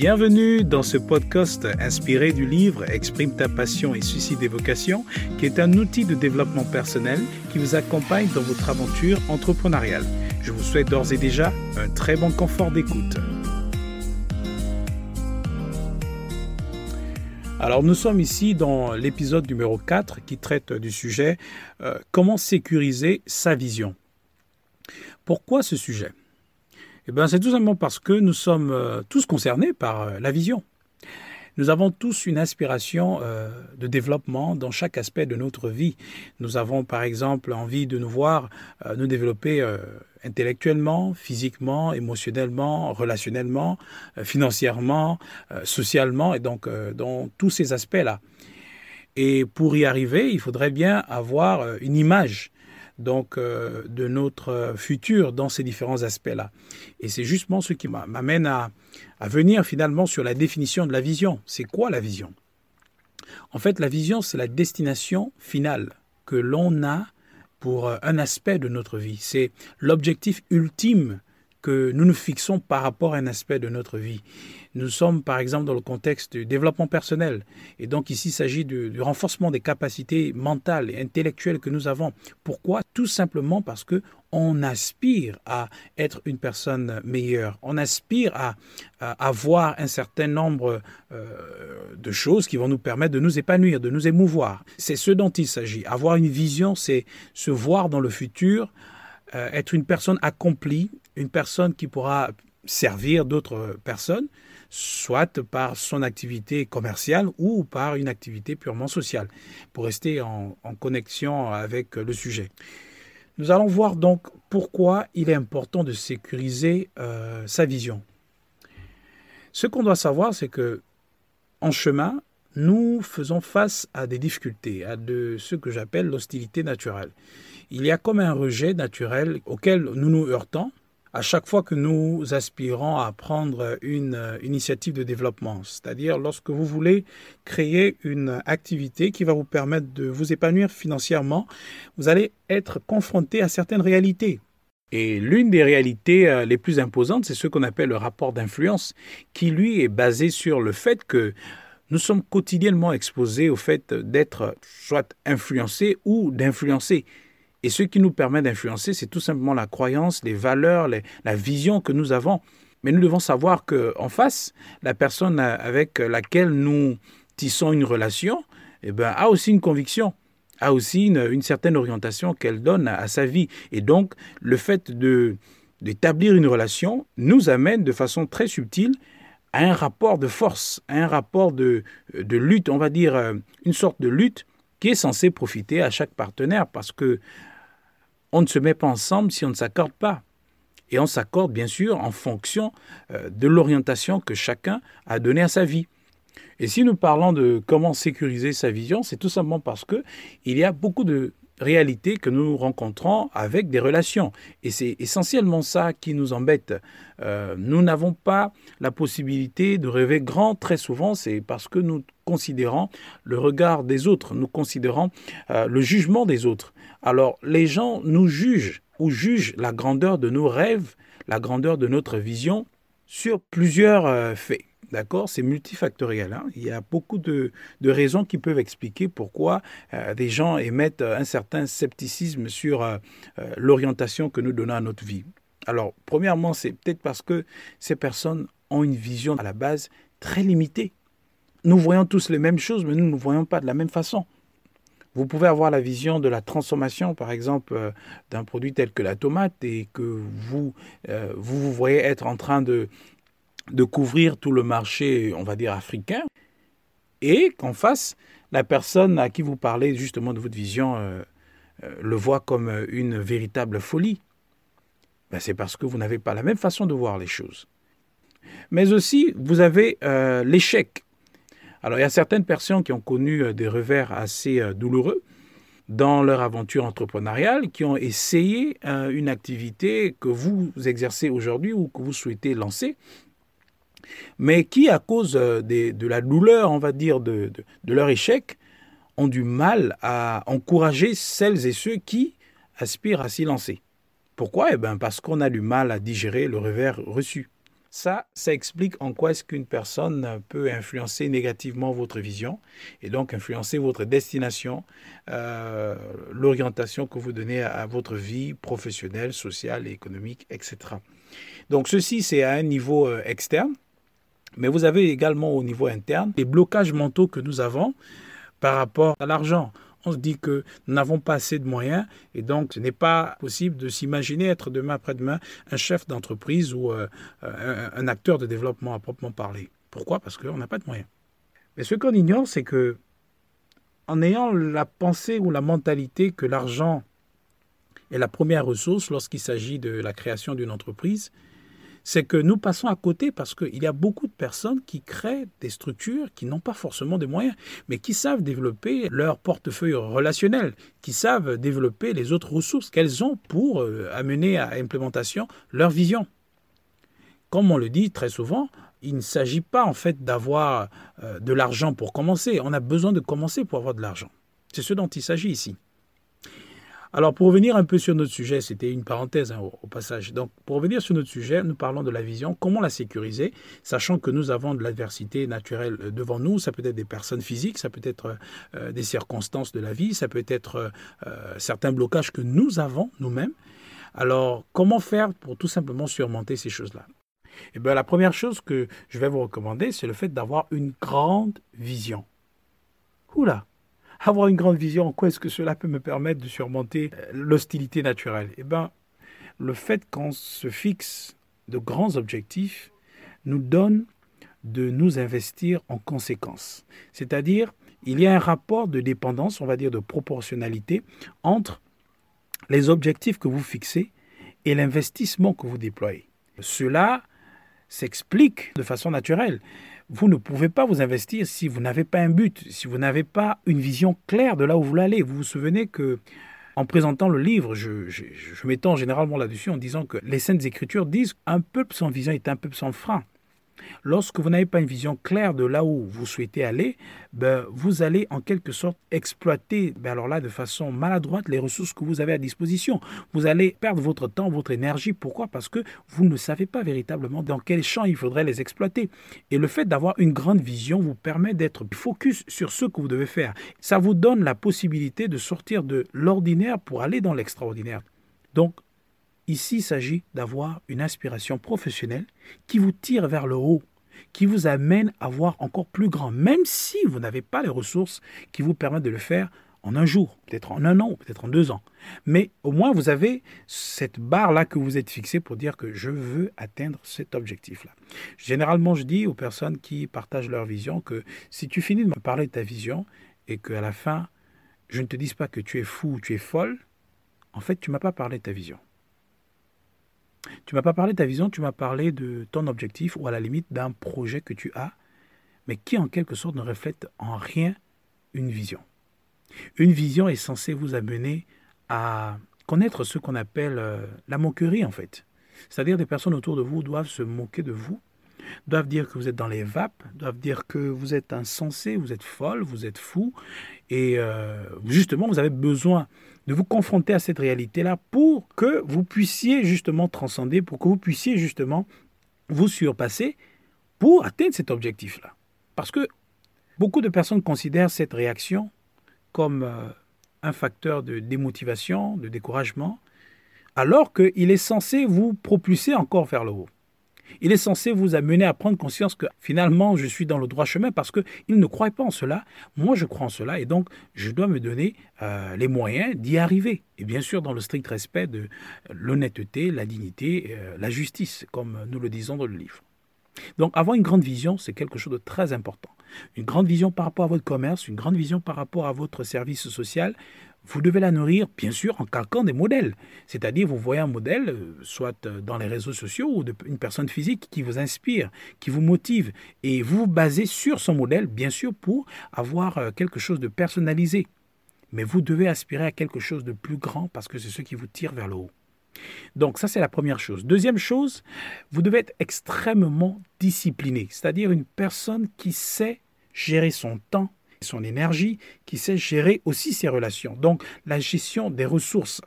Bienvenue dans ce podcast inspiré du livre Exprime ta passion et suscite des vocations, qui est un outil de développement personnel qui vous accompagne dans votre aventure entrepreneuriale. Je vous souhaite d'ores et déjà un très bon confort d'écoute. Alors nous sommes ici dans l'épisode numéro 4 qui traite du sujet euh, comment sécuriser sa vision. Pourquoi ce sujet? Eh bien, c'est tout simplement parce que nous sommes euh, tous concernés par euh, la vision. Nous avons tous une inspiration euh, de développement dans chaque aspect de notre vie. Nous avons par exemple envie de nous voir nous développer intellectuellement, physiquement, émotionnellement, relationnellement, financièrement, socialement, et donc dans tous ces aspects-là. Et pour y arriver, il faudrait bien avoir une image donc euh, de notre futur dans ces différents aspects-là. Et c'est justement ce qui m'amène à, à venir finalement sur la définition de la vision. C'est quoi la vision? En fait, la vision, c'est la destination finale que l'on a pour un aspect de notre vie. C'est l'objectif ultime que nous nous fixons par rapport à un aspect de notre vie. Nous sommes par exemple dans le contexte du développement personnel. Et donc ici, il s'agit du, renforcement des capacités mentales et intellectuelles que nous avons. Pourquoi? Tout simplement parce que on aspire à être une personne meilleure. On aspire à, avoir un certain nombre euh, de choses qui vont nous permettre de nous épanouir, de nous émouvoir. C'est ce dont il s'agit. Avoir une vision, c'est se voir dans le futur, euh, être une personne accomplie, une personne qui pourra servir d'autres personnes, soit par son activité commerciale ou par une activité purement sociale, pour rester en, connexion avec le sujet. Nous allons voir donc pourquoi il est important de sécuriser euh, sa vision. Ce qu'on doit savoir, c'est que en chemin, nous faisons face à des difficultés, à ce que j'appelle l'hostilité naturelle. Il y a comme un rejet naturel auquel nous nous heurtons à chaque fois que nous aspirons à prendre une euh, initiative de développement, c'est-à-dire lorsque vous voulez créer une activité qui va vous permettre de vous épanouir financièrement, vous allez être confronté à certaines réalités. Et l'une des réalités euh, les plus imposantes, c'est ce qu'on appelle le rapport d'influence, qui lui est basé sur le fait que nous sommes quotidiennement exposés au fait d'être soit influencés ou d'influencer. Et ce qui nous permet d'influencer, c'est tout simplement la croyance, les valeurs, la vision que nous avons. Mais nous devons savoir qu'en face, la personne avec laquelle nous tissons une relation eh ben, a aussi une conviction, a aussi une, certaine orientation qu'elle donne à, sa vie. Et donc, le fait de, d'établir une relation nous amène de façon très subtile à un rapport de force, à un rapport de, de lutte, on va dire euh, une sorte de lutte qui est censée profiter à chaque partenaire parce que on ne se met pas ensemble si on ne s'accorde pas. Et on s'accorde bien sûr en fonction euh, de l'orientation que chacun a donnée à sa vie. Et si nous parlons de comment sécuriser sa vision, c'est tout simplement parce que il y a beaucoup de réalités que nous rencontrons avec des relations. Et c'est essentiellement ça qui nous embête. Euh, nous n'avons pas la possibilité de rêver grand très souvent, c'est parce que nous considérons le regard des autres, nous considérons euh, le jugement des autres. Alors les gens nous jugent ou jugent la grandeur de nos rêves, la grandeur de notre vision sur plusieurs euh, faits. D'accord C'est multifactoriel. Hein. Il y a beaucoup de, raisons qui peuvent expliquer pourquoi euh, des gens émettent un certain scepticisme sur euh, l'orientation que nous donnons à notre vie. Alors, premièrement, c'est peut-être parce que ces personnes ont une vision à la base très limitée. Nous voyons tous les mêmes choses, mais nous ne voyons pas de la même façon. Vous pouvez avoir la vision de la transformation, par exemple, euh, d'un produit tel que la tomate et que euh, vous, vous voyez être en train de, de couvrir tout le marché, on va dire, africain, et qu'en face, la personne à qui vous parlez justement de votre vision euh, le voit comme une véritable folie. Ben, c'est parce que vous n'avez pas la même façon de voir les choses. Mais aussi, vous avez l'échec. Alors il y a certaines personnes qui ont connu euh, des revers assez euh, douloureux dans leur aventure entrepreneuriale, qui ont essayé euh, une activité que vous exercez aujourd'hui ou que vous souhaitez lancer, mais qui, à cause de la douleur, on va dire, de, leur échec, ont du mal à encourager celles et ceux qui aspirent à s'y lancer? Pourquoi? Eh bien parce qu'on a du mal à digérer le revers reçu. Ça, ça explique en quoi est-ce qu'une personne peut influencer négativement votre vision et donc influencer votre destination, euh, l'orientation que vous donnez à, votre vie professionnelle, sociale, économique, etc. Donc ceci, c'est à un niveau euh, externe, mais vous avez également au niveau interne les blocages mentaux que nous avons par rapport à l'argent on se dit que nous n'avons pas assez de moyens et donc ce n'est pas possible de s'imaginer être demain après-demain un chef d'entreprise ou euh, un, acteur de développement à proprement parler. Pourquoi? Parce qu'on n'a pas de moyens. Mais ce qu'on ignore, c'est que en ayant la pensée ou la mentalité que l'argent est la première ressource lorsqu'il s'agit de la création d'une entreprise, c'est que nous passons à côté parce qu'il y a beaucoup de personnes qui créent des structures qui n'ont pas forcément des moyens, mais qui savent développer leur portefeuille relationnel, qui savent développer les autres ressources qu'elles ont pour euh, amener à implémentation leur vision. Comme on le dit très souvent, il ne s'agit pas en fait d'avoir euh, de l'argent pour commencer. On a besoin de commencer pour avoir de l'argent. C'est ce dont il s'agit ici. Alors, pour revenir un peu sur notre sujet, c'était une parenthèse hein, au, passage. Donc, pour revenir sur notre sujet, nous parlons de la vision, comment la sécuriser, sachant que nous avons de l'adversité naturelle euh, devant nous. Ça peut être des personnes physiques, ça peut être euh, euh, des circonstances de la vie, ça peut être certains blocages que nous avons nous-mêmes. Alors, comment faire pour tout simplement surmonter ces choses-là? Eh bien, la première chose que je vais vous recommander, c'est le fait d'avoir une grande vision. Oula avoir une grande vision, en quoi est-ce que cela peut me permettre de surmonter euh, l'hostilité naturelle? Eh bien, le fait qu'on se fixe de grands objectifs nous donne de nous investir en conséquence. C'est-à-dire, il y a un rapport de dépendance, on va dire de proportionnalité, entre les objectifs que vous fixez et l'investissement que vous déployez. Cela s'explique de façon naturelle vous ne pouvez pas vous investir si vous n'avez pas un but, si vous n'avez pas une vision claire de là où vous voulez aller. Vous vous souvenez que en présentant le livre, je, je, je m'étends généralement là-dessus en disant que les Saintes Écritures disent un peuple sans vision est un peuple sans frein. Lorsque vous n'avez pas une vision claire de là où vous souhaitez aller, ben, vous allez en quelque sorte exploiter, ben, alors là, de façon maladroite, les ressources que vous avez à disposition. Vous allez perdre votre temps, votre énergie. Pourquoi? Parce que vous ne savez pas véritablement dans quel champ il faudrait les exploiter. Et le fait d'avoir une grande vision vous permet d'être focus sur ce que vous devez faire. Ça vous donne la possibilité de sortir de l'ordinaire pour aller dans l'extraordinaire. Donc, Ici, il s'agit d'avoir une inspiration professionnelle qui vous tire vers le haut, qui vous amène à voir encore plus grand, même si vous n'avez pas les ressources qui vous permettent de le faire en un jour, peut-être en un an, peut-être en deux ans. Mais au moins, vous avez cette barre-là que vous êtes fixée pour dire que je veux atteindre cet objectif-là. Généralement, je dis aux personnes qui partagent leur vision que si tu finis de me parler de ta vision et qu'à la fin, je ne te dise pas que tu es fou ou tu es folle, en fait, tu ne m'as pas parlé de ta vision. Tu m'as pas parlé de ta vision, tu m'as parlé de ton objectif ou à la limite d'un projet que tu as, mais qui en quelque sorte ne reflète en rien une vision. Une vision est censée vous amener à connaître ce qu'on appelle euh, la moquerie en fait. C'est-à-dire des personnes autour de vous doivent se moquer de vous, doivent dire que vous êtes dans les vapes, doivent dire que vous êtes insensé, vous êtes folle, vous êtes fou, et euh, justement vous avez besoin de vous confronter à cette réalité-là pour que vous puissiez justement transcender, pour que vous puissiez justement vous surpasser pour atteindre cet objectif-là. Parce que beaucoup de personnes considèrent cette réaction comme euh, un facteur de démotivation, de découragement, alors qu'il est censé vous propulser encore vers le haut. Il est censé vous amener à prendre conscience que finalement je suis dans le droit chemin parce qu'il ne croit pas en cela. Moi je crois en cela et donc je dois me donner euh, les moyens d'y arriver. Et bien sûr dans le strict respect de l'honnêteté, la dignité, euh, la justice, comme nous le disons dans le livre. Donc avoir une grande vision, c'est quelque chose de très important. Une grande vision par rapport à votre commerce, une grande vision par rapport à votre service social, vous devez la nourrir, bien sûr, en calquant des modèles. C'est-à-dire, vous voyez un modèle, euh, soit euh, dans les réseaux sociaux ou une personne physique qui vous inspire, qui vous motive, et vous vous basez sur son modèle, bien sûr, pour avoir euh, quelque chose de personnalisé. Mais vous devez aspirer à quelque chose de plus grand parce que c'est ce qui vous tire vers le haut. Donc ça, c'est la première chose. Deuxième chose, vous devez être extrêmement discipliné, c'est-à-dire une personne qui sait gérer son temps, son énergie, qui sait gérer aussi ses relations. Donc la gestion des ressources.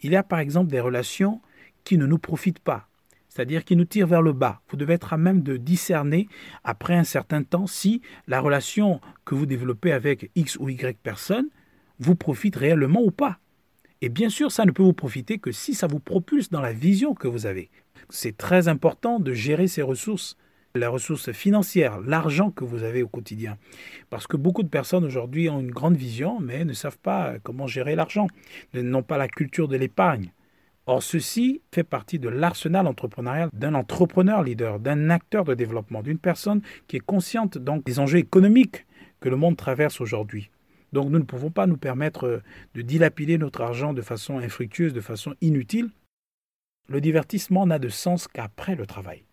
Il y a par exemple des relations qui ne nous profitent pas. c'est-à-dire qui nous tire vers le bas. Vous devez être à même de discerner après un certain temps si la relation que vous développez avec X ou Y personne vous profite réellement ou pas. Et bien sûr, ça ne peut vous profiter que si ça vous propulse dans la vision que vous avez. C'est très important de gérer ces ressources, la ressource financière, l'argent que vous avez au quotidien. Parce que beaucoup de personnes aujourd'hui ont une grande vision, mais ne savent pas comment gérer l'argent, n'ont pas la culture de l'épargne. Or, ceci fait partie de l'arsenal entrepreneurial d'un entrepreneur leader, d'un acteur de développement, d'une personne qui est consciente donc des enjeux économiques que le monde traverse aujourd'hui. Donc nous ne pouvons pas nous permettre euh, de dilapider notre argent de façon infructueuse, de façon inutile. Le divertissement n'a de sens qu'après le travail.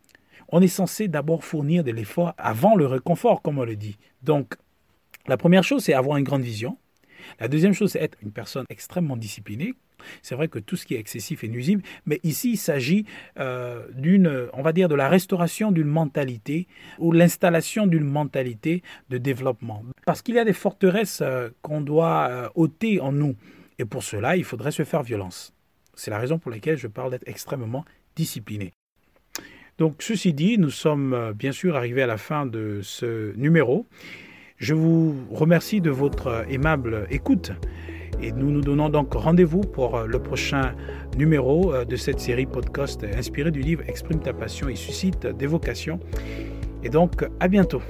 On est censé d'abord fournir de l'effort avant le réconfort, comme on le dit. Donc, la première chose, c'est avoir une grande vision. La deuxième chose, c'est être une personne extrêmement disciplinée, c'est vrai que tout ce qui est excessif est nuisible, mais ici il s'agit euh, d'une, on va dire, de la restauration d'une mentalité ou l'installation d'une mentalité de développement. Parce qu'il y a des forteresses euh, qu'on doit euh, ôter en nous. Et pour cela, il faudrait se faire violence. C'est la raison pour laquelle je parle d'être extrêmement discipliné. Donc, ceci dit, nous sommes bien sûr arrivés à la fin de ce numéro. Je vous remercie de votre aimable écoute. Et nous nous donnons donc rendez-vous pour euh, le prochain numéro euh, de cette série podcast inspirée du livre Exprime ta passion et suscite des vocations. Et donc, à bientôt.